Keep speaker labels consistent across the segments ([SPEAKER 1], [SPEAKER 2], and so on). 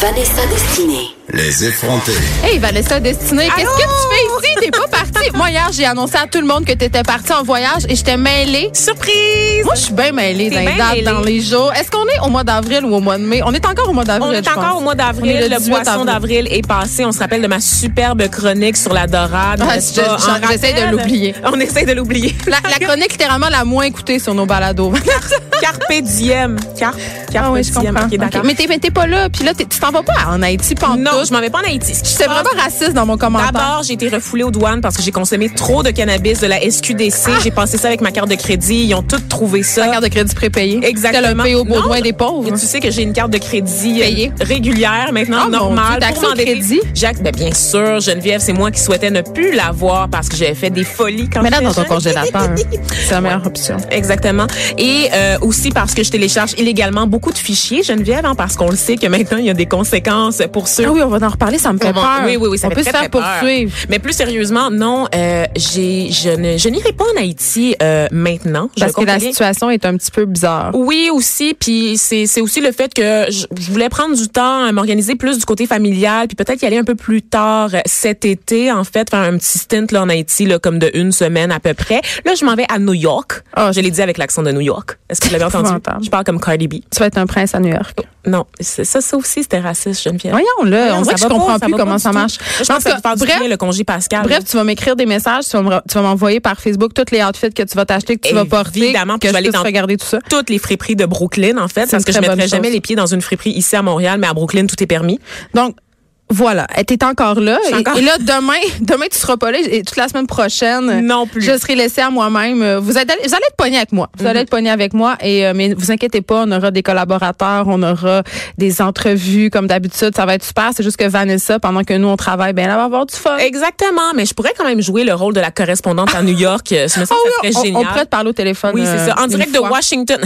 [SPEAKER 1] Vanessa Destinée.
[SPEAKER 2] Les effrontés.
[SPEAKER 3] Hey Vanessa Destinée, qu'est-ce que tu fais ici? T'es pas partie. Moi hier, j'ai annoncé à tout le monde que t'étais partie en voyage et j'étais mêlée.
[SPEAKER 4] Surprise!
[SPEAKER 3] Moi, je suis bien mêlée dans dates,
[SPEAKER 4] mêlée.
[SPEAKER 3] dans les jours. Est-ce qu'on est au mois d'avril ou au mois de mai? On est encore au mois d'avril.
[SPEAKER 4] On est encore
[SPEAKER 3] pense.
[SPEAKER 4] au mois
[SPEAKER 3] On est
[SPEAKER 4] d'avril.
[SPEAKER 3] le
[SPEAKER 4] Le,
[SPEAKER 3] 18
[SPEAKER 4] poisson
[SPEAKER 3] avril.
[SPEAKER 4] d'avril est passé. On se rappelle de ma superbe chronique sur la dorade.
[SPEAKER 3] Ah, je- j'essaie de l'oublier.
[SPEAKER 4] On essaie de l'oublier.
[SPEAKER 3] La, la chronique littéralement la moins écoutée sur nos balados.
[SPEAKER 4] Carpe diem. Carpe, carpe
[SPEAKER 3] Ah oui, je comprends. Mais t'es pas là, puis là, t'es- tu t'en pas en Haïti pendant
[SPEAKER 4] Non, je m'en vais pas en Haïti. Passe-
[SPEAKER 3] vraiment raciste dans mon commentaire.
[SPEAKER 4] D'abord, j'ai été refoulée aux douanes parce que j'ai consommé trop de cannabis de la SQDC. J'ai passé ça avec ma carte de crédit. Ils ont tous trouvé ça.
[SPEAKER 3] Ah. La carte de crédit prépayée?
[SPEAKER 4] Exactement.
[SPEAKER 3] T'as le besoins des pauvres?
[SPEAKER 4] Et tu sais que j'ai une carte de crédit euh,
[SPEAKER 3] Payée.
[SPEAKER 4] régulière maintenant,
[SPEAKER 3] Ah, Dieu,
[SPEAKER 4] normale.
[SPEAKER 3] t'as accès au crédit?
[SPEAKER 4] Accès- ben, bien sûr, Geneviève, c'est moi qui souhaitais ne plus l'avoir parce que j'avais fait des folies quand
[SPEAKER 3] Mais là,
[SPEAKER 4] j'étais
[SPEAKER 3] dans ton congélateur, c'est la meilleure option.
[SPEAKER 4] Exactement. Et euh, aussi parce que je télécharge illégalement beaucoup de fichiers, Geneviève, hein, parce qu'on le sait que maintenant, il y a des conséquences pour ceux
[SPEAKER 3] Ah oui, on va en reparler, ça me fait peur.
[SPEAKER 4] Oui, oui, oui, ça
[SPEAKER 3] on
[SPEAKER 4] fait
[SPEAKER 3] peut
[SPEAKER 4] très,
[SPEAKER 3] se faire poursuivre.
[SPEAKER 4] Mais plus sérieusement, non, euh, j'ai, je ne, je n'irai pas en Haïti euh, maintenant. Je
[SPEAKER 3] Parce que la situation est un petit peu bizarre.
[SPEAKER 4] Oui, aussi, puis c'est c'est aussi le fait que je, je voulais prendre du temps à m'organiser plus du côté familial, puis peut-être y aller un peu plus tard euh, cet été, en fait, faire un petit stint là en Haïti, là, comme de une semaine à peu près. Là, je m'en vais à New York.
[SPEAKER 3] Ah,
[SPEAKER 4] je l'ai dit avec l'accent de New York. Est-ce que vous l'avez entendu? Je parle comme Cardi B.
[SPEAKER 3] Tu vas être un prince à New York.
[SPEAKER 4] Non, ça, ça aussi, c'était raciste, Geneviève.
[SPEAKER 3] Voyons, là, on dirait que je comprends
[SPEAKER 4] pas,
[SPEAKER 3] plus comment ça marche.
[SPEAKER 4] Je pense que du
[SPEAKER 3] bref,
[SPEAKER 4] bien, le congé Pascal.
[SPEAKER 3] bref, tu vas m'écrire des messages, tu vas m'envoyer par Facebook tous les outfits que tu vas t'acheter, que tu vas porter,
[SPEAKER 4] Évidemment,
[SPEAKER 3] que
[SPEAKER 4] je vais aller dans-
[SPEAKER 3] regarder tout ça.
[SPEAKER 4] toutes les friperies de Brooklyn, en fait, parce que je mettrais jamais
[SPEAKER 3] chose.
[SPEAKER 4] les pieds dans une friperie ici à Montréal, mais à Brooklyn, tout est permis.
[SPEAKER 3] Donc, voilà, t'es encore là. Et,
[SPEAKER 4] encore-
[SPEAKER 3] et là, demain, demain, tu seras pas là. Et toute la semaine prochaine,
[SPEAKER 4] Non plus.
[SPEAKER 3] je serai laissée à moi-même. Euh, Vous, êtes vous allez être pognés avec moi. Vous
[SPEAKER 4] Mhm.
[SPEAKER 3] allez être pognés avec moi. Et, euh, mais vous inquiétez pas, on aura des collaborateurs, on aura des entrevues comme d'habitude. Ça va être super. C'est juste que Vanessa, pendant que nous, on travaille, ben, elle va avoir du fun.
[SPEAKER 4] Exactement, mais je pourrais quand même jouer le rôle de la correspondante à New York. Euh, Je me sens
[SPEAKER 3] Ah
[SPEAKER 4] que ça
[SPEAKER 3] oui,
[SPEAKER 4] serait
[SPEAKER 3] on,
[SPEAKER 4] génial.
[SPEAKER 3] on pourrait te parler au téléphone.
[SPEAKER 4] oui, c'est
[SPEAKER 3] euh,
[SPEAKER 4] ça. En
[SPEAKER 3] une
[SPEAKER 4] direct de. Washington.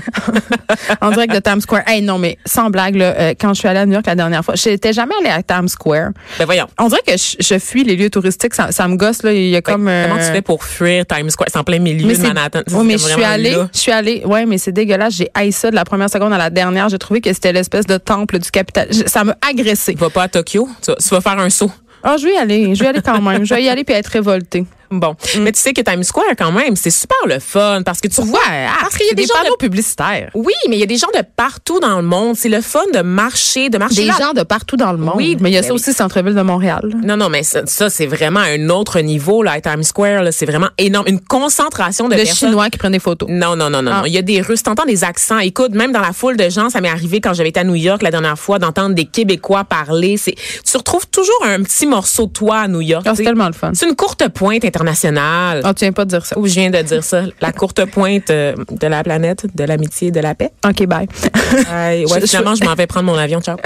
[SPEAKER 3] en direct de Times Square. Hey, non, mais sans blague, là, euh, quand je suis allée à New York la dernière fois, j'étais jamais allée à Times Square.
[SPEAKER 4] ben voyons.
[SPEAKER 3] On dirait que je, je fuis les lieux touristiques. Ça, ça me gosse, là. Il y a comme.
[SPEAKER 4] Ben, Comment
[SPEAKER 3] euh,
[SPEAKER 4] tu fais pour fuir Times Square? C'est en plein milieu
[SPEAKER 3] Mais
[SPEAKER 4] de Manhattan.
[SPEAKER 3] Oui, mais
[SPEAKER 4] C'est
[SPEAKER 3] je suis allée, je suis allée, ouais, mais c'est dégueulasse. J'ai haï ça de la première seconde à la dernière. J'ai trouvé que c'était l'espèce de temple du capital. Je- Ça m'a agressé.
[SPEAKER 4] Va pas à Tokyo? Tu vas, tu vas faire un saut.
[SPEAKER 3] Ah, je vais y aller. Je vais y aller quand même. Je vais y aller puis être révoltée.
[SPEAKER 4] Bon.
[SPEAKER 3] Mm.
[SPEAKER 4] Mais tu sais que Times Square, quand même, c'est super le fun parce que tu vois. Parce qu'il y a des,
[SPEAKER 3] des
[SPEAKER 4] gens de...
[SPEAKER 3] publicitaires.
[SPEAKER 4] Oui, mais il y a des gens de partout dans le monde. C'est le fun de marcher, de marcher
[SPEAKER 3] Des
[SPEAKER 4] là.
[SPEAKER 3] gens de partout dans le monde.
[SPEAKER 4] Oui,
[SPEAKER 3] mais il y a
[SPEAKER 4] ben
[SPEAKER 3] ça
[SPEAKER 4] oui.
[SPEAKER 3] aussi, centre-ville de Montréal.
[SPEAKER 4] Non, non, mais ça, ça, c'est vraiment un autre niveau, là, à Times Square, là. C'est vraiment énorme. Une concentration de
[SPEAKER 3] De
[SPEAKER 4] personnes.
[SPEAKER 3] Chinois qui prennent des photos.
[SPEAKER 4] Non, non, non, non,
[SPEAKER 3] Ah.
[SPEAKER 4] Il y a des Russes. T'entends des accents. Écoute, même dans la foule de gens, ça m'est arrivé quand j'avais été à New York la dernière fois d'entendre des Québécois parler. C'est, tu retrouves toujours un petit morceau de toi à New York.
[SPEAKER 3] Ah,
[SPEAKER 4] tu
[SPEAKER 3] c'est tellement le fun.
[SPEAKER 4] C'est une courte pointe internationale.
[SPEAKER 3] Ah, tu viens pas de dire ça.
[SPEAKER 4] Où je viens de dire ça. La courte pointe euh, de la planète, de l'amitié, et de la paix.
[SPEAKER 3] OK, bye.
[SPEAKER 4] Ouais, ouais,
[SPEAKER 3] Je-
[SPEAKER 4] finalement, je m'en vais prendre mon avion. Ciao.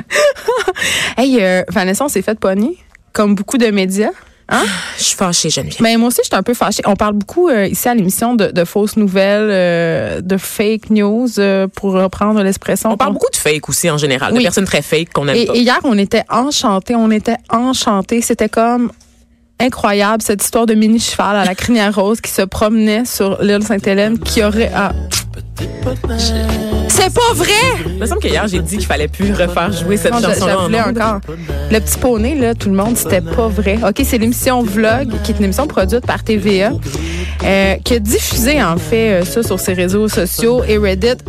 [SPEAKER 3] hey, euh, Vanessa, on s'est fait pogner, comme beaucoup de médias. Hein?
[SPEAKER 4] Je suis fâchée, Geneviève.
[SPEAKER 3] Mais moi aussi, je suis un peu fâchée. On parle beaucoup euh, ici à l'émission de, de fausses nouvelles, euh, de fake news, euh, pour reprendre l'expression.
[SPEAKER 4] On parle beaucoup de fake aussi en général, de
[SPEAKER 3] Oui.
[SPEAKER 4] personnes très fake qu'on aime
[SPEAKER 3] Et,
[SPEAKER 4] pas.
[SPEAKER 3] et hier, on était enchantés. On était enchantés. C'était comme incroyable cette histoire de mini cheval à la crinière rose qui se promenait sur l'île Sainte-Hélène qui aurait ah. c'est pas vrai
[SPEAKER 4] Il me semble qu'hier, j'ai dit qu'il fallait plus refaire jouer cette
[SPEAKER 3] Non, je, je
[SPEAKER 4] chanson-là.
[SPEAKER 3] encore. Le petit poney, là, tout le monde, c'était pas vrai. OK, c'est l'émission Vlog, qui est une émission produite par TVA, euh, qui a diffusé, en fait, euh, ça sur ses réseaux sociaux et Reddit.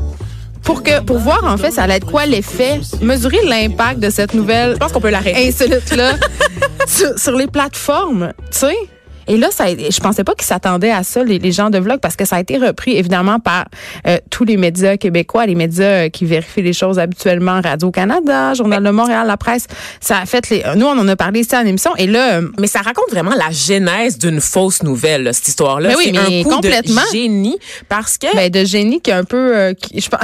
[SPEAKER 3] Pour, que, pour voir, en fait, ça allait être quoi l'effet, mesurer l'impact de cette nouvelle
[SPEAKER 4] Je pense qu'on peut l'arrêter.
[SPEAKER 3] insolite-là sur, sur les plateformes, tu sais? Et là, ça, je pensais pas qu'ils s'attendaient à ça, les, les, gens de Vlog, parce que ça a été repris évidemment par euh, tous les médias québécois, les médias euh, qui vérifient les choses habituellement, Radio-Canada, Journal de Montréal, la presse. Ça a fait les. Nous, on en a parlé ici en émission. Et là.
[SPEAKER 4] Euh, mais ça raconte vraiment la genèse d'une fausse nouvelle, là, cette histoire-là.
[SPEAKER 3] Mais oui, mais un coup complètement.
[SPEAKER 4] de génie parce que.
[SPEAKER 3] Ben, de génie qui est un peu. qui, je pense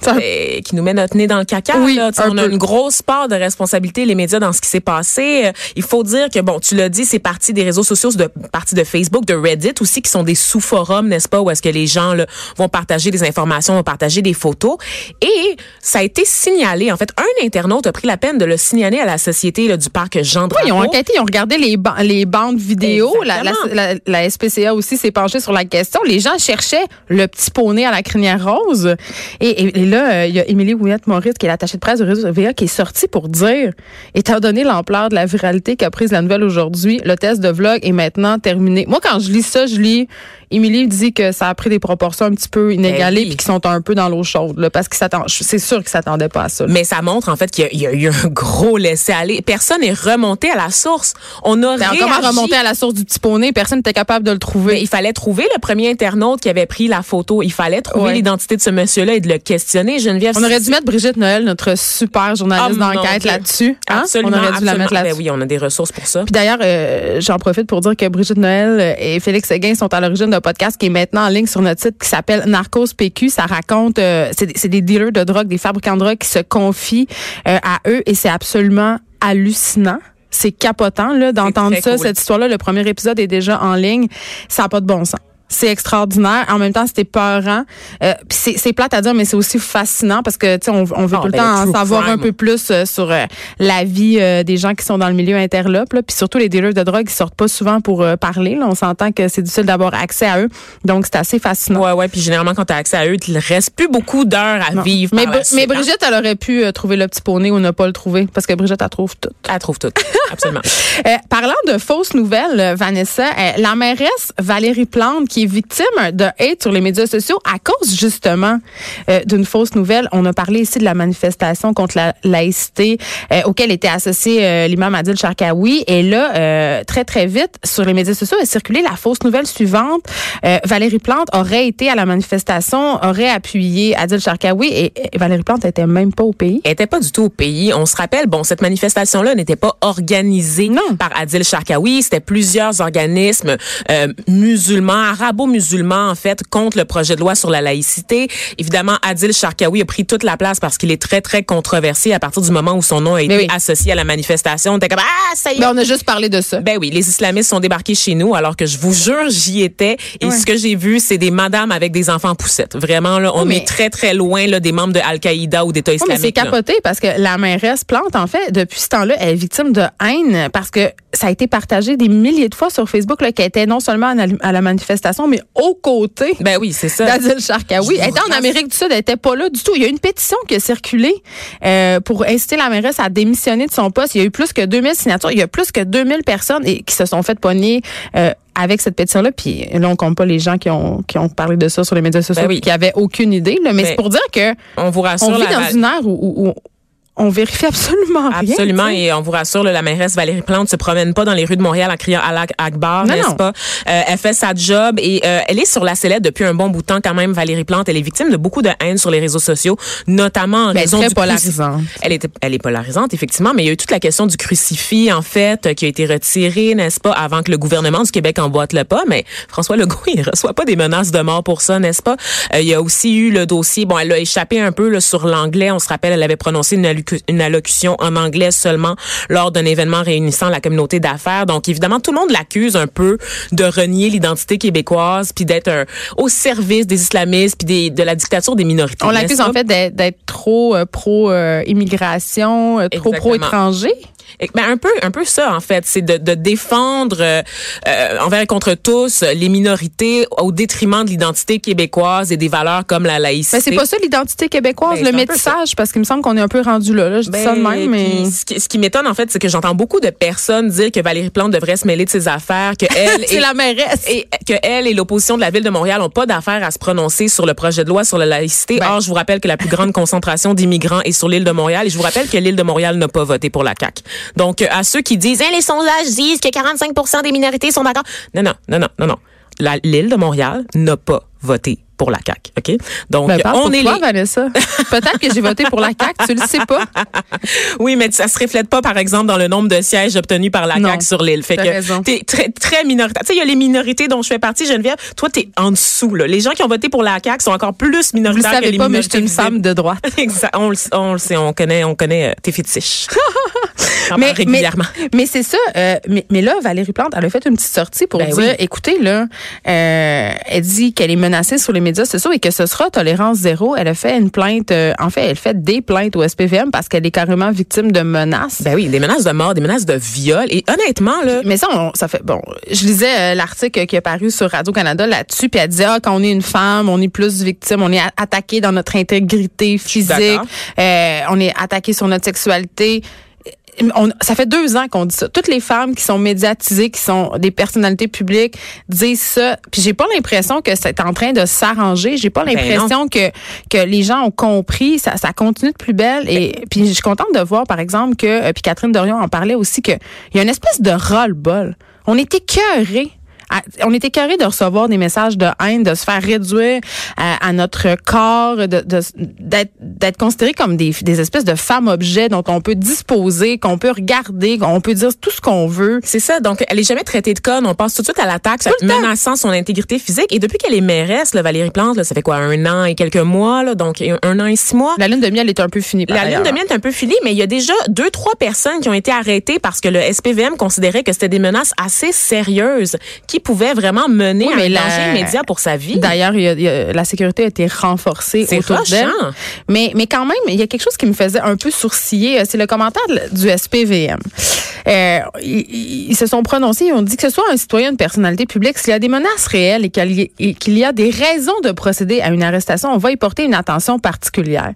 [SPEAKER 4] qui nous met notre nez dans le caca.
[SPEAKER 3] Oui,
[SPEAKER 4] là. On a une grosse part de responsabilité, les médias, dans ce qui s'est passé. Il faut dire que, bon, tu l'as dit, c'est parti des réseaux sociaux, de partie de Facebook, de Reddit aussi, qui sont des sous-forums, n'est-ce pas, où est-ce que les gens là, vont partager des informations, vont partager des photos. Et ça a été signalé. En fait, un internaute a pris la peine de le signaler à la société là, du parc Jean Drapeau.
[SPEAKER 3] Oui, ils ont enquêté, ils ont regardé les, les bandes vidéo. La, la, la, SPCA aussi s'est penchée sur la question. Les gens cherchaient le petit poney à la crinière rose. Et, et, là, euh, il y a Émilie Ouillette-Maurice, qui est l'attachée de presse du réseau VA, qui est sortie pour dire, étant donné l'ampleur de la viralité qu'a prise la nouvelle aujourd'hui, le test de vlog est maintenant terminé. Moi, quand je lis ça, je lis Émilie dit que ça a pris des proportions un petit peu inégalées ben puis qu'ils sont un peu dans l'eau chaude là, parce que c'est sûr qu'ils s'attendaient pas à ça.
[SPEAKER 4] Mais ça montre en fait qu'il y, a eu un gros laisser aller. Personne n'est remonté à la source. On a ben,
[SPEAKER 3] comment remonter à la source du petit poney? Personne n'était capable de le trouver.
[SPEAKER 4] Mais il fallait trouver le premier internaute qui avait pris la photo. Il fallait trouver l'identité de ce monsieur-là et de le questionner. Geneviève.
[SPEAKER 3] On aurait dû mettre Brigitte Noël, notre super journaliste ah, d'enquête là-dessus.
[SPEAKER 4] Hein? Absolument. On aurait dû la mettre là-dessus. Ben oui, on a des ressources pour ça.
[SPEAKER 3] Puis d'ailleurs, euh, j'en profite pour dire que Brigitte Noël et Félix Seguin sont à l'origine d'un podcast qui est maintenant en ligne sur notre site qui s'appelle Narcos PQ. Ça raconte, euh, c'est des dealers de drogue, des fabricants de drogue qui se confient euh, à eux et c'est absolument hallucinant c'est capotant là d'entendre ça cette histoire là le premier épisode est déjà en ligne ça n'a pas de bon sens c'est extraordinaire. En même temps, c'était peurant. Euh, c'est plate à dire, mais c'est aussi fascinant parce que tu sais, on, on, veut ah, tout le ben, temps en savoir un peu plus euh, sur euh, la vie euh, des gens qui sont dans le milieu interlope. Là. Puis surtout les dealers de drogue, qui sortent pas souvent pour parler. Là. On s'entend que c'est difficile d'avoir accès à eux. Donc c'est assez fascinant.
[SPEAKER 4] Ouais, ouais. Puis généralement, quand tu as accès à eux, il reste plus beaucoup d'heures à vivre.
[SPEAKER 3] Mais, mais
[SPEAKER 4] hein.
[SPEAKER 3] Brigitte, elle aurait pu trouver le petit poney ou ne pas le trouver parce que Brigitte, elle trouve tout.
[SPEAKER 4] Elle trouve tout. Absolument.
[SPEAKER 3] parlant de fausses nouvelles, Vanessa, la mairesse Valérie Plante qui est victime de hate sur les médias sociaux à cause justement euh, d'une fausse nouvelle. On a parlé ici de la manifestation contre la laïcité euh, auquel était associé euh, l'imam Adil Sharkawi. Et là, très, très vite, sur les médias sociaux, a circulé la fausse nouvelle suivante. Valérie Plante aurait été à la manifestation, aurait appuyé Adil Sharkawi et, Valérie Plante n'était même pas au pays.
[SPEAKER 4] Elle n'était pas du tout au pays. On se rappelle, bon, cette manifestation-là n'était pas organisée par Adil Sharkawi. C'était plusieurs organismes musulmans, arabo-musulmans musulmans, en fait, contre le projet de loi sur la laïcité. Évidemment, Adil Sharkawi a pris toute la place parce qu'il est très, très controversé à partir du moment où son nom a été associé à la manifestation. On était comme, ah, ça y est.
[SPEAKER 3] Ben, on a juste parlé de ça.
[SPEAKER 4] Ben oui, les islamistes sont débarqués chez nous alors que je vous jure, j'y étais. Et ce que j'ai vu, c'est des madames avec des enfants poussettes. Vraiment, là, on est très, très loin là, des membres de Al-Qaïda ou d'État islamique.
[SPEAKER 3] mais c'est capoté parce que la mairesse Plante, en fait, depuis ce temps-là, elle est victime de haine parce que ça a été partagé des milliers de fois sur Facebook qu'elle était non seulement à la manifestation, mais aux côtés.
[SPEAKER 4] Ben oui, c'est ça.
[SPEAKER 3] D'Adil Sharkawi. Elle était en Amérique du Sud, elle était pas là du tout. Il y a une pétition qui a circulé euh, pour inciter la mairesse à démissionner de son poste. Il y a eu plus que 2000 signatures. Il y a plus que 2000 personnes et, qui se sont fait pogner euh, avec cette pétition-là. Puis là, on compte pas les gens qui ont, qui ont parlé de ça sur les médias sociaux ben qui avaient aucune idée. Là. Mais ben, c'est pour dire que
[SPEAKER 4] on vous rassure.
[SPEAKER 3] On vit dans une ère où on vérifie absolument
[SPEAKER 4] rien. Absolument, et on vous rassure, la mairesse Valérie Plante se promène pas dans les rues de Montréal en criant Allah Akbar, n'est-ce pas? Euh, elle fait sa job et euh, elle est sur la sellette depuis un bon bout de temps quand même, Valérie Plante. Elle est victime de beaucoup de haine sur les réseaux sociaux, notamment en
[SPEAKER 3] ben,
[SPEAKER 4] raison
[SPEAKER 3] très
[SPEAKER 4] du
[SPEAKER 3] polarisante.
[SPEAKER 4] Elle est, elle est polarisante, effectivement, mais il y a eu toute la question du crucifix, en fait, qui a été retiré, n'est-ce pas, avant que le gouvernement du Québec emboîte le pas, mais François Legault, il reçoit pas des menaces de mort pour ça, n'est-ce pas? Euh, il y a aussi eu le dossier, bon, elle a échappé un peu là, sur l'anglais, on se rappelle, elle avait prononcé une, une allocution en anglais seulement lors d'un événement réunissant la communauté d'affaires. Donc évidemment, tout le monde l'accuse un peu de renier l'identité québécoise puis d'être au service des islamistes puis de la dictature des minorités.
[SPEAKER 3] On l'accuse en fait d'être trop euh, pro euh, immigration, euh, trop pro
[SPEAKER 4] Ben un peu, un peu ça en fait, c'est de, de, défendre euh, euh, envers et contre tous les minorités au détriment de l'identité québécoise et des valeurs comme la laïcité.
[SPEAKER 3] Ben, c'est pas ça l'identité québécoise, ben, le métissage, parce qu'il me semble qu'on est un peu rendu là. là je dis ça de ben, même, mais
[SPEAKER 4] ce qui, ce qui m'étonne en fait, c'est que j'entends beaucoup de personnes dire que Valérie Plante devrait se mêler de ses affaires, que elle
[SPEAKER 3] c'est la mairesse
[SPEAKER 4] et que elle et l'opposition de la ville de Montréal ont pas d'affaires à se prononcer sur le projet de loi sur la laïcité. Ben. Or, je vous rappelle que la plus grande concentration d'immigrants est sur l'île de Montréal et je vous rappelle que l'île de Montréal n'a pas voté pour la CAQ. Donc, euh, à ceux qui disent, Hein, les sondages disent que 45% des minorités sont d'accord. Non, non, non, non, non, non. L'île de Montréal n'a pas voté pour la CAQ, OK? Donc,
[SPEAKER 3] Ben,
[SPEAKER 4] on
[SPEAKER 3] pour
[SPEAKER 4] est
[SPEAKER 3] toi,
[SPEAKER 4] les...
[SPEAKER 3] Vanessa. Peut-être que j'ai voté pour la CAQ, tu le sais pas.
[SPEAKER 4] Oui, mais ça se reflète pas, par exemple, dans le nombre de sièges obtenus par la
[SPEAKER 3] Non,
[SPEAKER 4] CAQ sur l'île. Fait que
[SPEAKER 3] raison.
[SPEAKER 4] t'es très, très minoritaire. Tu sais, il y a les minorités dont je fais partie, Geneviève. Toi, t'es en dessous, là. Les gens qui ont voté pour la CAQ sont encore plus
[SPEAKER 3] Vous le
[SPEAKER 4] minoritaires que
[SPEAKER 3] savez
[SPEAKER 4] les
[SPEAKER 3] pas, mais je suis une femme de droite.
[SPEAKER 4] Exact. On le, on le sait, on connaît, on connaît euh, tes fétiches. Parle régulièrement.
[SPEAKER 3] Mais, mais c'est ça. euh, mais, mais là, Valérie Plante, elle a fait une petite sortie pour
[SPEAKER 4] Ben
[SPEAKER 3] dire,
[SPEAKER 4] oui.
[SPEAKER 3] écoutez, là, euh, elle dit qu'elle est menacée sur les médias sociaux et que ce sera tolérance zéro. Elle a fait une plainte, euh, en fait, elle fait des plaintes au SPVM parce qu'elle est carrément victime de menaces.
[SPEAKER 4] Ben oui, des menaces de mort, des menaces de viol. Et honnêtement, là,
[SPEAKER 3] Mais ça, on- ça fait bon. Je lisais euh, l'article qui est paru sur Radio Canada là-dessus, puis elle disait ah, quand on est une femme, on est plus victime, on est attaqué dans notre intégrité physique, euh, on est attaqué sur notre sexualité. On- ça fait deux ans qu'on dit ça. Toutes les femmes qui sont médiatisées, qui sont des personnalités publiques, disent ça. Puis j'ai pas l'impression que c'est en train de s'arranger. J'ai pas
[SPEAKER 4] Ben
[SPEAKER 3] l'impression que que les gens ont compris. Ça, ça continue de plus belle. Et puis je suis contente de voir, par exemple, que euh, puis Catherine Dorion en parlait aussi que il y a une espèce de ras-le-bol. On est écœurés. On est écœurés de recevoir des messages de haine, de se faire réduire à, à notre corps, de- de- d'être d'être considérés comme des, des espèces de femmes objets dont on peut disposer, qu'on peut regarder, qu'on peut dire tout ce qu'on veut.
[SPEAKER 4] c'est ça. Donc, elle est jamais traitée de conne. On passe tout de suite à l'attaque,
[SPEAKER 3] le temps.
[SPEAKER 4] menaçant son intégrité physique. Et depuis qu'elle est mairesse, là, Valérie Plante, là, ça fait quoi, un an et quelques mois, là, donc un, an et six mois?
[SPEAKER 3] La lune de miel est un peu finie. par
[SPEAKER 4] La lune de miel est un peu finie, mais il y a déjà deux, trois personnes qui ont été arrêtées parce que le SPVM considérait que c'était des menaces assez sérieuses qui pouvaient vraiment mener
[SPEAKER 3] Oui,
[SPEAKER 4] à un
[SPEAKER 3] la-
[SPEAKER 4] danger immédiat pour sa vie.
[SPEAKER 3] D'ailleurs, la sécurité a été renforcée autour d'elle. Mais, mais quand même, il y a quelque chose qui me faisait un peu sourciller. euh, C'est le commentaire du SPVM. Euh, ils, se sont prononcés, ils ont dit que ce soit un citoyen, une personnalité publique, s'il y a des menaces réelles et qu'il y, y a des raisons de procéder à une arrestation, on va y porter une attention particulière.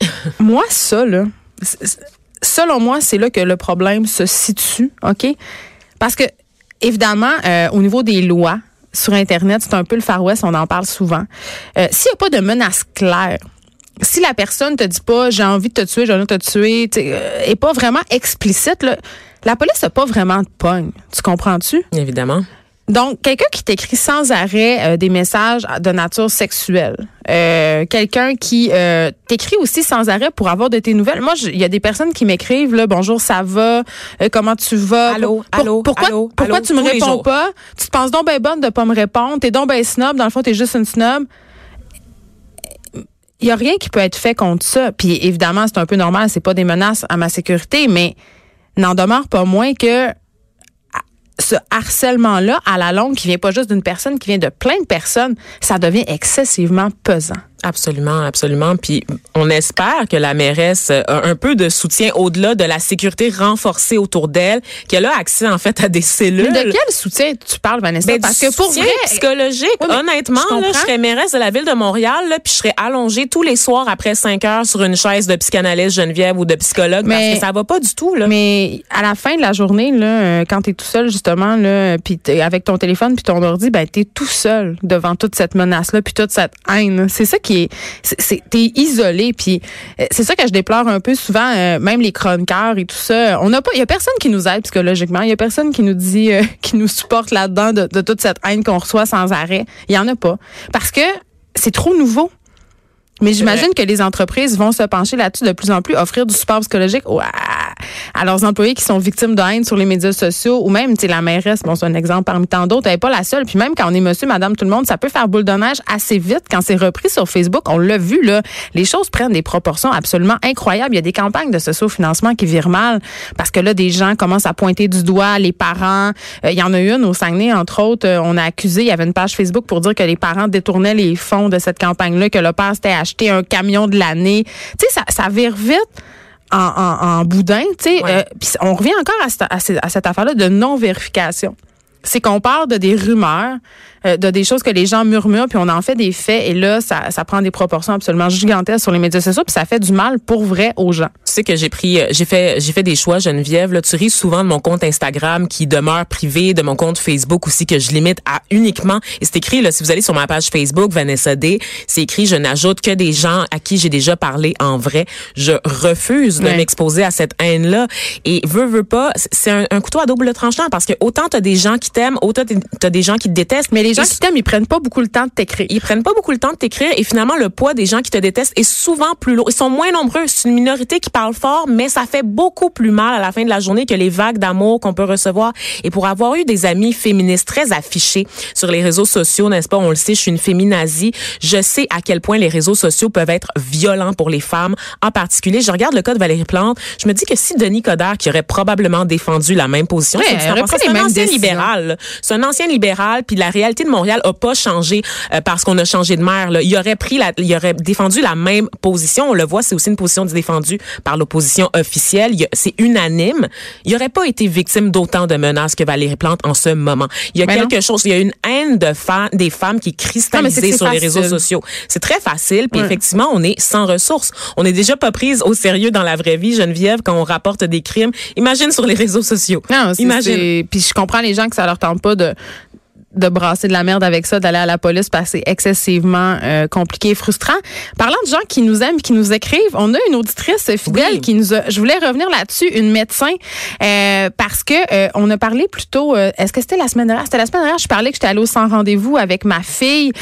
[SPEAKER 3] moi, ça, là, selon moi, c'est là que le problème se situe, OK? Parce que, évidemment, euh, au niveau des lois, sur Internet, c'est un peu le Far West, on en parle souvent. Euh, S'il n'y a pas de menace claire, si la personne te dit pas j'ai envie de te tuer, j'ai envie de te tuer, tu sais, euh, pas vraiment explicite, la police n'a pas vraiment de pogne. Tu comprends-tu?
[SPEAKER 4] Évidemment.
[SPEAKER 3] Donc, quelqu'un qui t'écrit sans arrêt euh, des messages de nature sexuelle, euh, quelqu'un qui euh, t'écrit aussi sans arrêt pour avoir de tes nouvelles. Moi, il y a des personnes qui m'écrivent là, bonjour, ça va, Euh, comment tu vas?
[SPEAKER 4] Allô,
[SPEAKER 3] Pour-
[SPEAKER 4] allô,
[SPEAKER 3] pourquoi,
[SPEAKER 4] allô,
[SPEAKER 3] pourquoi
[SPEAKER 4] allô,
[SPEAKER 3] tu me réponds pas? Tu te penses donc ben bonne de pas me répondre, t'es donc ben snob, dans le fond t'es juste une snob. Il y a rien qui peut être fait contre ça. Puis évidemment, c'est un peu normal, c'est pas des menaces à ma sécurité, mais n'en demeure pas moins que ce harcèlement-là, à la longue, qui vient pas juste d'une personne, qui vient de plein de personnes, ça devient excessivement pesant.
[SPEAKER 4] Absolument, absolument. Puis on espère que la mairesse a un peu de soutien au-delà de la sécurité renforcée autour d'elle, qu'elle a accès en fait à des cellules.
[SPEAKER 3] Mais de quel soutien tu parles, Vanessa?
[SPEAKER 4] Ben,
[SPEAKER 3] Parce
[SPEAKER 4] du
[SPEAKER 3] que pour
[SPEAKER 4] soutien
[SPEAKER 3] vrai,
[SPEAKER 4] psychologique,
[SPEAKER 3] Oui,
[SPEAKER 4] honnêtement,
[SPEAKER 3] je
[SPEAKER 4] là, serais mairesse de la ville de Montréal, là, puis je serais allongée tous les soirs après 5 heures sur une chaise de psychanalyste Geneviève ou de psychologue
[SPEAKER 3] Mais-
[SPEAKER 4] parce que ça va pas du tout là.
[SPEAKER 3] Mais à la fin de la journée, là, euh, quand tu es tout seul, justement, là, puis t'es avec ton téléphone puis ton ordi, ben, tu es tout seul devant toute cette menace-là puis toute cette haine. C'est ça qui est... c'est- c'est- T'es isolé. Puis euh, c'est ça que je déplore un peu souvent, euh, même les chroniqueurs et tout ça. On n'a pas... Il y a personne qui nous aide psychologiquement. Il y a personne qui nous dit... euh, qui nous supporte là-dedans de, de toute cette haine qu'on reçoit sans arrêt. Il y en a pas. Parce que c'est trop nouveau. Mais j'imagine que les entreprises vont se pencher là-dessus de plus en plus, offrir du support psychologique à, leurs employés qui sont victimes de haine sur les médias sociaux ou même, tu la mairesse, bon, c'est un exemple parmi tant d'autres, elle n'est pas la seule. Puis même quand on est monsieur, madame, tout le monde, ça peut faire boule de neige assez vite quand c'est repris sur Facebook. On l'a vu, là. Les choses prennent des proportions absolument incroyables. Il y a des campagnes de socio-financement qui virent mal parce que là, des gens commencent à pointer du doigt les parents. Euh, Il y en a une au Saguenay, entre autres, euh, on a accusé, il y avait une page Facebook pour dire que les parents détournaient les fonds de cette campagne-là, que le père s'était acheté un camion de l'année. Tu sais, ça, ça vire vite. En, en, en boudin, tu sais,
[SPEAKER 4] Ouais.
[SPEAKER 3] euh, puis on revient encore à cette, à cette, à cette affaire-là de non-vérification. C'est qu'on parle de des rumeurs, euh, de des choses que les gens murmurent, puis on en fait des faits, et là, ça, ça prend des proportions absolument gigantesques sur les médias sociaux, puis ça fait du mal pour vrai aux gens.
[SPEAKER 4] Tu sais que j'ai pris, euh, j'ai fait, j'ai fait des choix, Geneviève. Là, tu ris souvent de mon compte Instagram qui demeure privé, de mon compte Facebook aussi que je limite à uniquement. Et c'est écrit là, si vous allez sur ma page Facebook Vanessa D, c'est écrit, je n'ajoute que des gens à qui j'ai déjà parlé en vrai. Je refuse de
[SPEAKER 3] Ouais.
[SPEAKER 4] m'exposer à cette haine-là. Et veux, veux pas, c'est un, un couteau à double tranchant parce que autant t'as des gens qui t'aiment, autant t'as des gens qui te détestent.
[SPEAKER 3] Mais les gens
[SPEAKER 4] Et
[SPEAKER 3] qui t'aiment, ils prennent pas beaucoup le temps de t'écrire.
[SPEAKER 4] ils prennent pas beaucoup le temps de t'écrire et finalement le poids des gens qui te détestent est souvent plus lourd. Ils sont moins nombreux. C'est une minorité qui parle fort, mais ça fait beaucoup plus mal à la fin de la journée que les vagues d'amour qu'on peut recevoir. Et pour avoir eu des amis féministes très affichés sur les réseaux sociaux, n'est-ce pas, on le sait, je suis une féminazie. Je sais à quel point les réseaux sociaux peuvent être violents pour les femmes, en particulier. Je regarde le cas de Valérie Plante. Je me dis que si Denis Coderre, qui aurait probablement défendu la même position,
[SPEAKER 3] Ouais, les
[SPEAKER 4] c'est un ancien libéral. C'est un ancien libéral, puis la réalité de Montréal a pas changé euh, parce qu'on a changé de maire. Là. Il aurait pris, la, il aurait défendu la même position. On le voit, c'est aussi une position défendue par l'opposition officielle. C'est unanime. Il aurait pas été victime d'autant de menaces que Valérie Plante en ce moment. Il y a
[SPEAKER 3] Mais non.
[SPEAKER 4] quelque chose, il y a une haine de fa- des femmes qui est
[SPEAKER 3] Non,
[SPEAKER 4] cristallisée sur les réseaux sociaux. C'est très facile, puis
[SPEAKER 3] Ouais.
[SPEAKER 4] effectivement, on est sans ressources. On n'est déjà pas prise au sérieux dans la vraie vie, Geneviève, quand on rapporte des crimes. Imagine sur les réseaux sociaux.
[SPEAKER 3] Non,
[SPEAKER 4] Imagine.
[SPEAKER 3] Puis je comprends les gens que ça leur tente pas de de brasser de la merde avec ça, d'aller à la police parce que c'est excessivement euh, compliqué et frustrant. Parlant de gens qui nous aiment, qui nous écrivent, on a une auditrice fidèle
[SPEAKER 4] Oui.
[SPEAKER 3] qui nous a. Je voulais revenir là-dessus, une médecin, euh, parce que euh, on a parlé plutôt. euh, Est-ce que c'était la semaine dernière? C'était la semaine dernière. Je parlais que j'étais allée au sans rendez-vous avec ma fille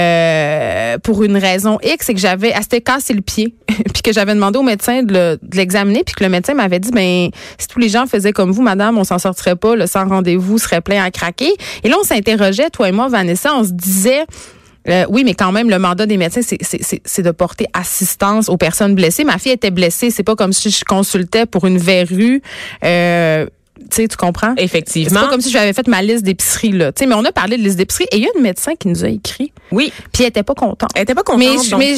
[SPEAKER 3] euh, pour une raison X et que j'avais, elle s'était cassé le pied, puis que j'avais demandé au médecin de le- l'examiner, puis que le médecin m'avait dit, ben si tous les gens faisaient comme vous, madame, on s'en sortirait pas, le sans rendez-vous serait plein à craquer. Et là, on s'interrogeait, toi et moi, Vanessa, on se disait. euh, oui, mais quand même, le mandat des médecins, c'est- de porter assistance aux personnes blessées. Ma fille était blessée. C'est pas comme si je consultais pour une verrue. Euh, tu sais, tu comprends? C'est
[SPEAKER 4] Effectivement.
[SPEAKER 3] pas comme si j'avais fait ma liste d'épicerie, là. Tu sais, mais on a parlé de liste d'épicerie et il y a une médecin qui nous a écrit.
[SPEAKER 4] Oui.
[SPEAKER 3] Puis elle était pas contente.
[SPEAKER 4] Elle était pas contente.
[SPEAKER 3] Mais,
[SPEAKER 4] donc-
[SPEAKER 3] mais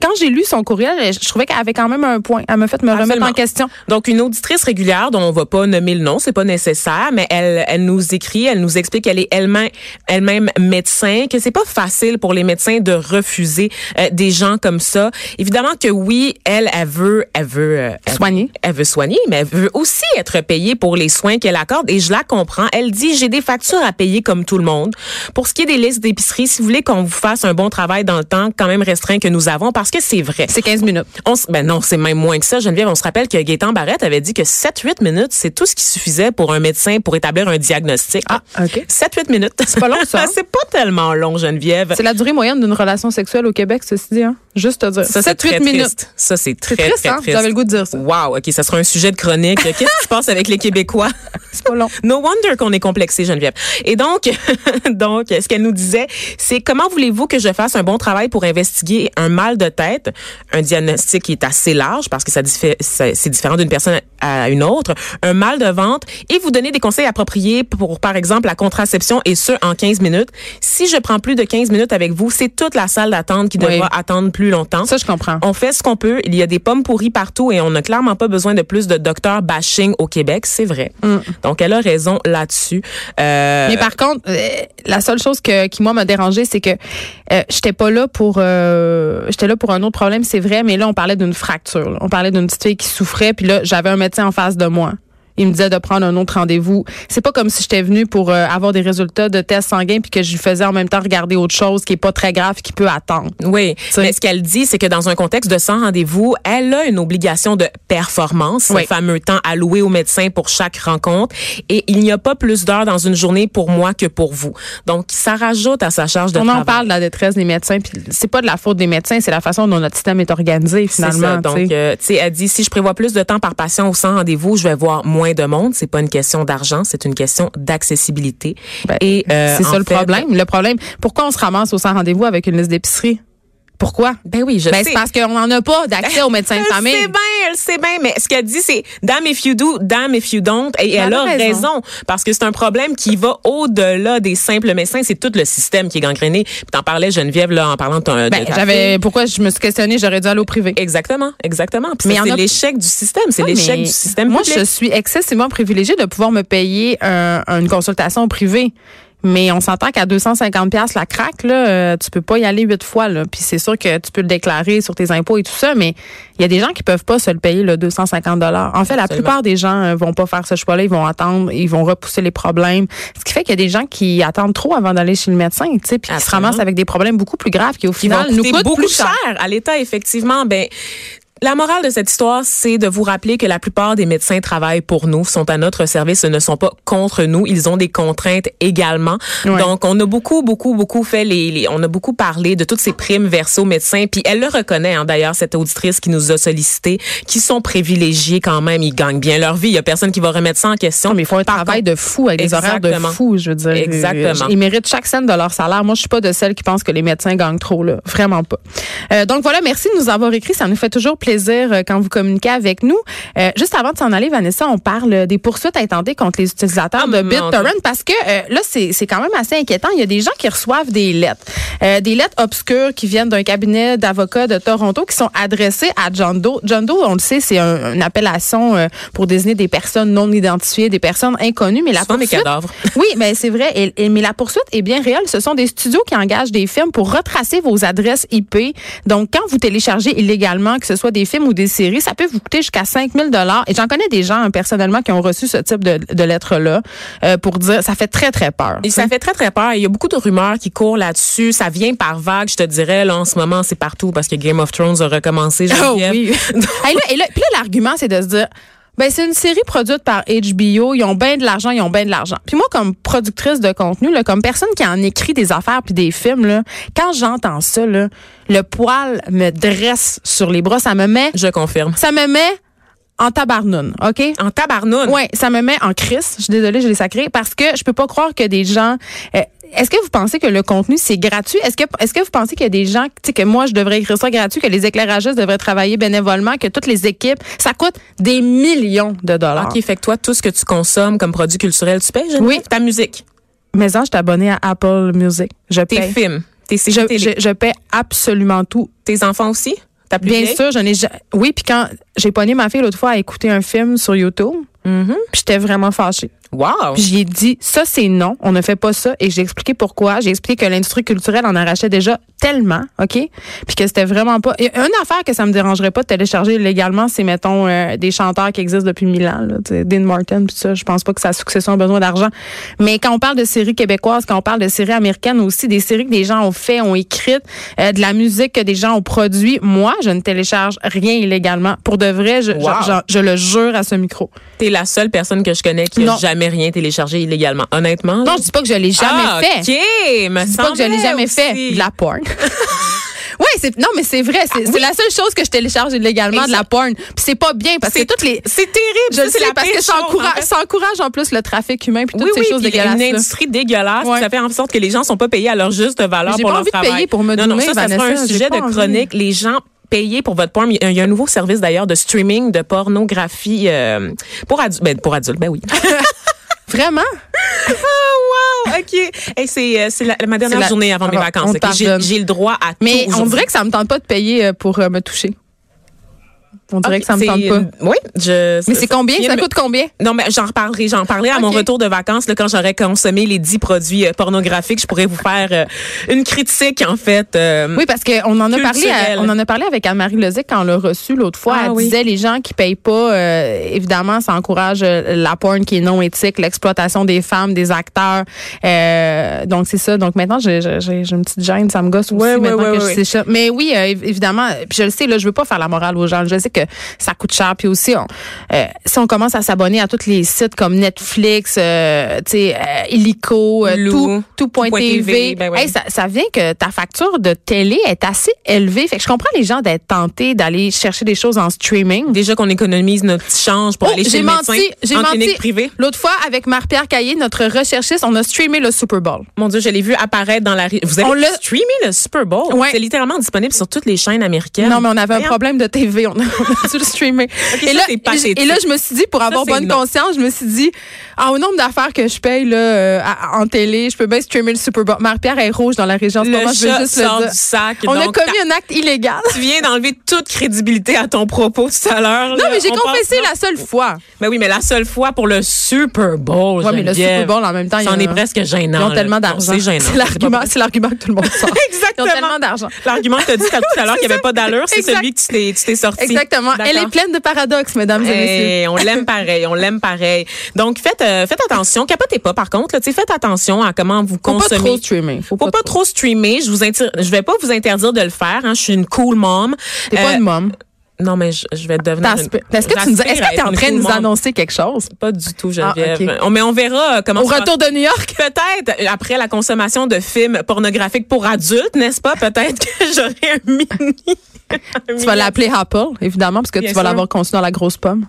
[SPEAKER 3] quand j'ai lu son courriel, je trouvais qu'elle avait quand même un point. Elle m'a fait me remettre en question.
[SPEAKER 4] Donc, une auditrice régulière dont on va pas nommer le nom, c'est pas nécessaire, mais elle, elle nous écrit, elle nous explique qu'elle est elle-même, elle-même médecin, que c'est pas facile pour les médecins de refuser euh, des gens comme ça. Évidemment que oui, elle, elle veut, elle veut euh, elle-
[SPEAKER 3] Soigner.
[SPEAKER 4] Elle veut soigner, mais elle veut aussi être payée pour les soins qu'elle accorde et je la comprends. Elle dit j'ai des factures à payer comme tout le monde. Pour ce qui est des listes d'épicerie, si vous voulez qu'on vous fasse un bon travail dans le temps, quand même restreint que nous avons, parce que c'est vrai.
[SPEAKER 3] C'est 15 minutes.
[SPEAKER 4] On ben non, c'est même moins que ça, Geneviève. On se rappelle que Gaétan Barrette avait dit que 7-8 minutes, c'est tout ce qui suffisait pour un médecin pour établir un diagnostic.
[SPEAKER 3] Ah, OK.
[SPEAKER 4] 7-8 minutes. C'est
[SPEAKER 3] pas long, ça,
[SPEAKER 4] c'est pas tellement long, Geneviève.
[SPEAKER 3] C'est la durée moyenne d'une relation sexuelle au Québec, ceci dit. Hein? Juste te dire.
[SPEAKER 4] Ça, c'est
[SPEAKER 3] 7-8
[SPEAKER 4] très
[SPEAKER 3] minutes.
[SPEAKER 4] triste. Ça, c'est très,
[SPEAKER 3] triste,
[SPEAKER 4] très
[SPEAKER 3] hein?
[SPEAKER 4] triste.
[SPEAKER 3] J'avais le goût de dire ça.
[SPEAKER 4] Wow, OK, ça sera un sujet de chronique. Qu'est-ce qui se passe avec les Québécois?
[SPEAKER 3] C'est pas long.
[SPEAKER 4] No wonder qu'on est complexé, Geneviève. Et donc, donc, ce qu'elle nous disait, c'est comment voulez-vous que je fasse un bon travail pour investiguer un mal de tête, un diagnostic qui est assez large parce que ça c'est différent d'une personne à une autre, un mal de ventre et vous donner des conseils appropriés pour, par exemple, la contraception et ce, en 15 minutes. Si je prends plus de 15 minutes avec vous, c'est toute la salle d'attente qui
[SPEAKER 3] Oui.
[SPEAKER 4] devra attendre plus longtemps.
[SPEAKER 3] Ça, je comprends.
[SPEAKER 4] On fait ce qu'on peut. Il y a des pommes pourries partout et on n'a clairement pas besoin de plus de docteurs bashing au Québec, c'est vrai. Donc, elle a raison là-dessus. Euh,
[SPEAKER 3] Mais par contre, euh, la seule chose que, qui moi m'a dérangé, c'est que euh, j'étais pas là pour euh, j'étais là pour un autre problème, c'est vrai, mais là on parlait d'une fracture. On parlait d'une petite fille qui souffrait, puis là j'avais un médecin en face de moi. Il me disait de prendre un autre rendez-vous. C'est pas comme si j'étais venue pour euh, avoir des résultats de tests sanguins puis que je lui faisais en même temps regarder autre chose qui est pas très grave qui peut attendre.
[SPEAKER 4] Oui, mais ce qu'elle dit, c'est que dans un contexte de sans rendez-vous, elle a une obligation de performance,
[SPEAKER 3] Oui.
[SPEAKER 4] ce fameux temps alloué au médecin pour chaque rencontre, et il n'y a pas plus d'heures dans une journée pour moi que pour vous. Donc, ça rajoute à sa charge de
[SPEAKER 3] On
[SPEAKER 4] travail.
[SPEAKER 3] en parle de la détresse des médecins, puis c'est pas de la faute des médecins, c'est la façon dont notre système est organisé
[SPEAKER 4] ça.
[SPEAKER 3] finalement.
[SPEAKER 4] Donc,
[SPEAKER 3] tu sais.
[SPEAKER 4] euh, tu sais, elle dit si je prévois plus de temps par patient au sans rendez-vous, je vais voir moins de monde. C'est pas une question d'argent, c'est une question d'accessibilité.
[SPEAKER 3] Ben,
[SPEAKER 4] Et euh,
[SPEAKER 3] c'est ça le problème. Le problème, pourquoi on se ramasse au sans rendez-vous avec une liste d'épicerie? Pourquoi?
[SPEAKER 4] Ben oui, je
[SPEAKER 3] Ben,
[SPEAKER 4] sais.
[SPEAKER 3] c'est parce qu'on n'en a pas d'accès aux médecins de
[SPEAKER 4] Elle
[SPEAKER 3] famille.
[SPEAKER 4] sait bien, elle sait bien, mais ce qu'elle dit, c'est damn if you do, damn if you don't. Et elle,
[SPEAKER 3] Elle
[SPEAKER 4] a raison.
[SPEAKER 3] raison.
[SPEAKER 4] parce que c'est un problème qui va au-delà des simples médecins. C'est tout le système qui est gangréné. Puis t'en parlais, Geneviève, là, en parlant de ton.
[SPEAKER 3] Ben, j'avais, pourquoi je me suis questionnée, j'aurais dû aller au privé.
[SPEAKER 4] Exactement, exactement. Puis
[SPEAKER 3] Mais
[SPEAKER 4] c'est
[SPEAKER 3] a-
[SPEAKER 4] l'échec du système. C'est l'échec du système
[SPEAKER 3] Moi,
[SPEAKER 4] public.
[SPEAKER 3] je suis excessivement privilégiée de pouvoir me payer un- une consultation au privé. Mais on s'entend qu'à 250 pièces la craque là, euh, tu peux pas y aller huit fois là. Puis c'est sûr que tu peux le déclarer sur tes impôts et tout ça, mais il y a des gens qui peuvent pas se le payer le 250 dollars. En fait, la plupart des gens euh, vont pas faire ce choix-là, ils vont attendre, ils vont repousser les problèmes. Ce qui fait qu'il y a des gens qui attendent trop avant d'aller chez le médecin, tu sais, puis qui se ramassent avec des problèmes beaucoup plus graves qui au final nous coûtent
[SPEAKER 4] beaucoup
[SPEAKER 3] plus cher.
[SPEAKER 4] cher à l'État, effectivement. Ben, la morale de cette histoire, c'est de vous rappeler que la plupart des médecins travaillent pour nous, sont à notre service, ce ne sont pas contre nous. Ils ont des contraintes également.
[SPEAKER 3] Ouais.
[SPEAKER 4] Donc, on a beaucoup, beaucoup, beaucoup fait les, les- on a beaucoup parlé de toutes ces primes versées aux médecins. Puis elle le reconnaît, hein, d'ailleurs, cette auditrice qui nous a sollicité, qui sont privilégiés quand même. Ils gagnent bien leur vie. Il y a personne qui va remettre ça en question.
[SPEAKER 3] Non, mais ils font un
[SPEAKER 4] Par
[SPEAKER 3] travail
[SPEAKER 4] contre-
[SPEAKER 3] de fou avec des horaires de fou, je veux dire.
[SPEAKER 4] Exactement.
[SPEAKER 3] Ils méritent chaque scène de leur salaire. Moi, je suis pas de celles qui pensent que les médecins gagnent trop, là. Vraiment pas. Euh, donc voilà, merci de nous avoir écrit. Ça nous fait toujours plaisir euh, quand vous communiquez avec nous. Euh, juste avant de s'en aller, Vanessa, on parle des poursuites intentées contre les utilisateurs
[SPEAKER 4] Ah,
[SPEAKER 3] de BitTorrent parce que euh, là, c'est c'est quand même assez inquiétant. Il y a des gens qui reçoivent des lettres. Euh, des lettres obscures qui viennent d'un cabinet d'avocats de Toronto qui sont adressées à John Doe. John Doe, on le sait, c'est un- une appellation pour désigner des personnes non identifiées, des personnes inconnues. Mais la
[SPEAKER 4] Souvent des
[SPEAKER 3] poursuite-
[SPEAKER 4] cadavres.
[SPEAKER 3] oui, mais c'est vrai. Et, et- mais la poursuite est bien réelle. Ce sont des studios qui engagent des films pour retracer vos adresses IP. Donc, quand vous téléchargez illégalement, que ce soit des films ou des séries, ça peut vous coûter jusqu'à 5000 dollars. Et j'en connais des gens hein, personnellement qui ont reçu ce type de, de lettres-là euh, pour dire, ça fait très très peur.
[SPEAKER 4] Et ça fait très, très peur. Il y a beaucoup de rumeurs qui courent là-dessus. Ça vient par vague, je te dirais. Là, en ce moment, c'est partout parce que Game of Thrones a recommencé.
[SPEAKER 3] Oh oui. et là, et là- puis là, l'argument, c'est de se dire. Ben, c'est une série produite par HBO. Ils ont bien de l'argent, ils ont bien de l'argent. Puis moi, comme productrice de contenu, là, comme personne qui en écrit des affaires puis des films, là, quand j'entends ça, là, le poil me dresse sur les bras. Ça me met,
[SPEAKER 4] Je confirme.
[SPEAKER 3] ça me met en tabarnoune, OK?
[SPEAKER 4] En tabarnoune.
[SPEAKER 3] Ouais, ça me met en crise. Je suis désolée, je l'ai sacré parce que je peux pas croire que des gens. euh, est-ce que vous pensez que le contenu c'est gratuit? Est-ce que est-ce que vous pensez qu'il y a des gens, tu sais que moi je devrais écrire ça gratuit, que les éclairagistes devraient travailler bénévolement, que toutes les équipes, ça coûte des millions de dollars?
[SPEAKER 4] OK, fait que toi, tout ce que tu consommes comme produit culturel, tu payes?
[SPEAKER 3] Oui.
[SPEAKER 4] Ta musique,
[SPEAKER 3] Mais ça, je suis abonnée à Apple Music. Je
[SPEAKER 4] tes
[SPEAKER 3] paye.
[SPEAKER 4] films, tes
[SPEAKER 3] Je, je, je paie absolument tout.
[SPEAKER 4] tes enfants aussi? Plus
[SPEAKER 3] Bien
[SPEAKER 4] vieille?
[SPEAKER 3] sûr, je n'ai oui, puis quand j'ai pogné ma fille l'autre fois à écouter un film sur YouTube,
[SPEAKER 4] Mhm.
[SPEAKER 3] puis j'étais vraiment fâchée.
[SPEAKER 4] Wow.
[SPEAKER 3] Puis j'y ai dit, ça c'est non, on ne fait pas ça. Et j'ai expliqué pourquoi. J'ai expliqué que l'industrie culturelle en arrachait déjà tellement, OK? Puis que c'était vraiment pas... Et Une affaire que ça me dérangerait pas de télécharger légalement, c'est, mettons, euh, des chanteurs qui existent depuis mille ans. Là, Dean Martin, puis ça, je pense pas que sa succession a besoin d'argent. Mais quand on parle de séries québécoises, quand on parle de séries américaines aussi, des séries que des gens ont fait, ont écrites, euh, de la musique que des gens ont produit, moi, je ne télécharge rien illégalement. Pour de vrai, je, je-
[SPEAKER 4] Wow.
[SPEAKER 3] je- je le jure à ce micro.
[SPEAKER 4] T'es la seule personne que je connais qui a jamais rien téléchargé illégalement. Honnêtement.
[SPEAKER 3] Non, je dis pas que je l'ai jamais
[SPEAKER 4] ah,
[SPEAKER 3] fait.
[SPEAKER 4] OK. Me
[SPEAKER 3] Je dis pas que je l'ai jamais fait. De la porn. Oui, c'est non mais c'est vrai, c'est c'est la seule chose que je télécharge illégalement de la porn. Puis c'est pas bien parce que toutes les
[SPEAKER 4] C'est terrible.
[SPEAKER 3] je le sais
[SPEAKER 4] la
[SPEAKER 3] parce que ça encourage,
[SPEAKER 4] en fait.
[SPEAKER 3] ça encourage en plus le trafic humain puis toutes
[SPEAKER 4] oui,
[SPEAKER 3] ces
[SPEAKER 4] oui,
[SPEAKER 3] choses dégueulasses.
[SPEAKER 4] une
[SPEAKER 3] là.
[SPEAKER 4] industrie dégueulasse,
[SPEAKER 3] Ouais.
[SPEAKER 4] ça fait en sorte que les gens sont pas payés à leur juste valeur
[SPEAKER 3] J'ai
[SPEAKER 4] pour
[SPEAKER 3] pas
[SPEAKER 4] leur
[SPEAKER 3] envie de payer pour me
[SPEAKER 4] Non, non, ça, ça sera
[SPEAKER 3] Vanessa,
[SPEAKER 4] un sujet de
[SPEAKER 3] envie.
[SPEAKER 4] chronique. Les gens payés pour votre porn. Il y a un nouveau service d'ailleurs de streaming de pornographie euh, pour adultes. Ben, pour adultes, ben oui.
[SPEAKER 3] Vraiment?
[SPEAKER 4] Oh, wow, OK. Hey, c'est euh, c'est la- ma dernière
[SPEAKER 3] la-
[SPEAKER 4] journée avant mes
[SPEAKER 3] on
[SPEAKER 4] vacances.
[SPEAKER 3] te
[SPEAKER 4] ok? J'ai le droit à
[SPEAKER 3] Mais
[SPEAKER 4] tout
[SPEAKER 3] on
[SPEAKER 4] aujourd'hui.
[SPEAKER 3] dirait que ça me tente pas de payer euh, pour euh, me toucher. On dirait que ça me tente pas.
[SPEAKER 4] Oui, je.
[SPEAKER 3] Mais c'est combien? Ça coûte combien?
[SPEAKER 4] Non, mais j'en reparlerai. J'en parlerai à mon retour de vacances, là, quand j'aurai consommé les dix produits euh, pornographiques. Je pourrais vous faire euh, une critique, en fait. euh,
[SPEAKER 3] Oui, parce qu'on en a parlé, à- on en a parlé avec Anne-Marie Lozic quand on l'a reçu l'autre fois.
[SPEAKER 4] Ah
[SPEAKER 3] Elle
[SPEAKER 4] oui.
[SPEAKER 3] disait les gens qui payent pas, euh, évidemment, ça encourage la porn qui est non éthique, l'exploitation des femmes, des acteurs. Donc c'est ça. Donc maintenant, j'ai une petite gêne, ça me gosse aussi
[SPEAKER 4] ouais,
[SPEAKER 3] maintenant
[SPEAKER 4] ouais,
[SPEAKER 3] que je sais ça. Mais oui, év- évidemment, puis je le sais, là, je veux pas faire la morale aux gens. Je sais que ça coûte cher. Puis aussi, on, euh, si on commence à s'abonner à tous les sites comme Netflix, euh, tu sais, euh, Illico, euh,
[SPEAKER 4] Lou,
[SPEAKER 3] tout, tout.tv,
[SPEAKER 4] Tout point TV, ben ouais.
[SPEAKER 3] Hey, ça, ça vient que ta facture de télé est assez élevée. Fait que je comprends les gens d'être tentés d'aller chercher des choses en streaming.
[SPEAKER 4] Déjà qu'on économise notre petit change pour
[SPEAKER 3] Oh,
[SPEAKER 4] aller chez le
[SPEAKER 3] menti,
[SPEAKER 4] médecin
[SPEAKER 3] j'ai
[SPEAKER 4] en
[SPEAKER 3] menti.
[SPEAKER 4] clinique privée.
[SPEAKER 3] L'autre fois, avec Marie-Pierre Caillé, notre recherchiste, on a streamé le Super Bowl.
[SPEAKER 4] Mon Dieu, je l'ai vu apparaître dans la... Vous
[SPEAKER 3] On
[SPEAKER 4] avez
[SPEAKER 3] l'a-
[SPEAKER 4] streamé le Super Bowl?
[SPEAKER 3] Ouais.
[SPEAKER 4] C'est littéralement disponible sur toutes les chaînes américaines.
[SPEAKER 3] Non, mais on avait un problème de TV. On a, le streamer.
[SPEAKER 4] ça,
[SPEAKER 3] et, là, et je me suis dit, pour avoir bonne
[SPEAKER 4] non.
[SPEAKER 3] conscience, je me suis dit, ah, au nombre d'affaires que je paye là, euh, à- en télé, je peux bien streamer le Super Bowl. Marie-Pierre est rouge dans la région. en
[SPEAKER 4] Le
[SPEAKER 3] moment, je veux
[SPEAKER 4] chat
[SPEAKER 3] juste
[SPEAKER 4] sort
[SPEAKER 3] le
[SPEAKER 4] du
[SPEAKER 3] dire.
[SPEAKER 4] sac.
[SPEAKER 3] On a commis un acte illégal.
[SPEAKER 4] Tu viens d'enlever toute crédibilité à ton propos tout à l'heure.
[SPEAKER 3] Non, mais j'ai
[SPEAKER 4] On
[SPEAKER 3] confessé
[SPEAKER 4] pense-
[SPEAKER 3] la seule fois.
[SPEAKER 4] Mais oui, mais la seule fois pour le Super Bowl.
[SPEAKER 3] Ouais, mais le. Super Bowl, en même temps, il y
[SPEAKER 4] C'en
[SPEAKER 3] a-
[SPEAKER 4] est presque gênant.
[SPEAKER 3] Ils ont tellement d'argent.
[SPEAKER 4] C'est gênant.
[SPEAKER 3] C'est l'argument, que tout le monde sort. Ils
[SPEAKER 4] Exactement.
[SPEAKER 3] ont tellement d'argent.
[SPEAKER 4] L'argument que tu as dit tout à l'heure qu'il n'y avait pas d'allure, c'est celui que tu t'es sorti.
[SPEAKER 3] Exactement. Elle est pleine de paradoxes, mesdames et messieurs.
[SPEAKER 4] On l'aime pareil, on l'aime pareil. Donc faites euh, faites attention, capotez pas par contre, là, faites attention à comment vous
[SPEAKER 3] Faut pas
[SPEAKER 4] consommez.
[SPEAKER 3] trop streamer. Faut,
[SPEAKER 4] Faut pas trop streamer, je vous je vais pas vous interdire de le faire, hein, je suis une cool mom.
[SPEAKER 3] T'es pas
[SPEAKER 4] Euh,
[SPEAKER 3] une môme.
[SPEAKER 4] Non mais je, je vais devenir une-
[SPEAKER 3] Est-ce que tu nous, est-ce que t'es en train de nous annoncer quelque chose?
[SPEAKER 4] Pas du tout,
[SPEAKER 3] Ah,
[SPEAKER 4] Geneviève.
[SPEAKER 3] ok.
[SPEAKER 4] On- mais on verra euh, comment
[SPEAKER 3] Au
[SPEAKER 4] ça va-
[SPEAKER 3] retour de New York?
[SPEAKER 4] Peut-être euh, après la consommation de films pornographiques pour adultes, n'est-ce pas? Peut-être que j'aurai un mini.
[SPEAKER 3] Tu vas l'appeler Apple, évidemment, parce que
[SPEAKER 4] Bien
[SPEAKER 3] tu vas l'avoir conçu dans la grosse pomme.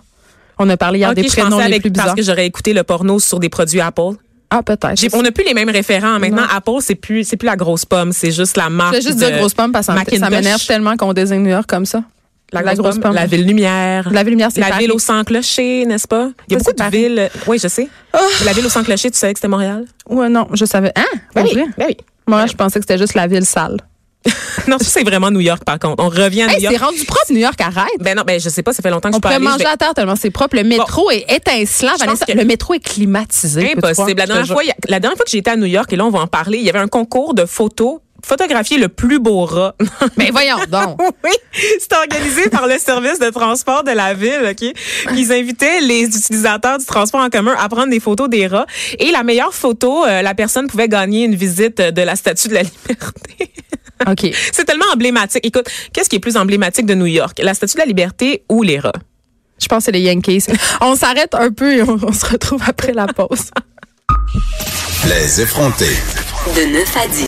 [SPEAKER 3] On a parlé hier
[SPEAKER 4] Ok,
[SPEAKER 3] des
[SPEAKER 4] je
[SPEAKER 3] prénoms
[SPEAKER 4] pensais
[SPEAKER 3] les
[SPEAKER 4] avec,
[SPEAKER 3] plus
[SPEAKER 4] parce
[SPEAKER 3] bizarres.
[SPEAKER 4] que j'aurais écouté le porno sur des produits Apple.
[SPEAKER 3] Ah, peut-être.
[SPEAKER 4] On n'a plus les mêmes référents. Maintenant,
[SPEAKER 3] Non.
[SPEAKER 4] Apple, c'est plus, c'est plus la grosse pomme, c'est juste la marque.
[SPEAKER 3] Je juste
[SPEAKER 4] de
[SPEAKER 3] dire grosse pomme parce que ça m'énerve tellement qu'on désigne New York comme ça.
[SPEAKER 4] La, grosse, pomme. La ville lumière.
[SPEAKER 3] La ville lumière, c'est
[SPEAKER 4] La
[SPEAKER 3] Paris.
[SPEAKER 4] ville au sans clocher, n'est-ce pas? Il y a
[SPEAKER 3] Ça,
[SPEAKER 4] beaucoup de villes. Oui, je sais. La ville au sans clocher, tu savais que c'était Montréal?
[SPEAKER 3] Ouais, non, je savais. Hein? Pour
[SPEAKER 4] oui,
[SPEAKER 3] vrai?
[SPEAKER 4] ben oui.
[SPEAKER 3] Moi, je pensais que c'était juste la ville sale.
[SPEAKER 4] Non, ça, c'est vraiment New York, par contre. On revient à New
[SPEAKER 3] Hey, c'est
[SPEAKER 4] York.
[SPEAKER 3] rendu propre, New York, arrête.
[SPEAKER 4] Ben non, ben je sais pas, ça fait longtemps que
[SPEAKER 3] On
[SPEAKER 4] je peux aller. je
[SPEAKER 3] manger
[SPEAKER 4] vais-
[SPEAKER 3] à terre tellement c'est propre. Le métro est étincelant. Vanessa.
[SPEAKER 4] que-
[SPEAKER 3] Le métro est climatisé.
[SPEAKER 4] Impossible. La dernière, fois, la dernière fois que j'étais à New York, et là, on va en parler, il y avait un concours de photos. Photographier le plus beau rat.
[SPEAKER 3] Mais voyons donc.
[SPEAKER 4] oui, c'était organisé par le service de transport de la ville, OK? Ils invitaient les utilisateurs du transport en commun à prendre des photos des rats. Et la meilleure photo, euh, la personne pouvait gagner une visite de la Statue de la Liberté.
[SPEAKER 3] OK.
[SPEAKER 4] C'est tellement emblématique. Écoute, qu'est-ce qui est plus emblématique de New York? La Statue de la Liberté ou les rats?
[SPEAKER 3] Je pense que c'est les Yankees. On s'arrête un peu et on, on se retrouve après la pause.
[SPEAKER 2] Les effrontés.
[SPEAKER 1] De 9 à 10.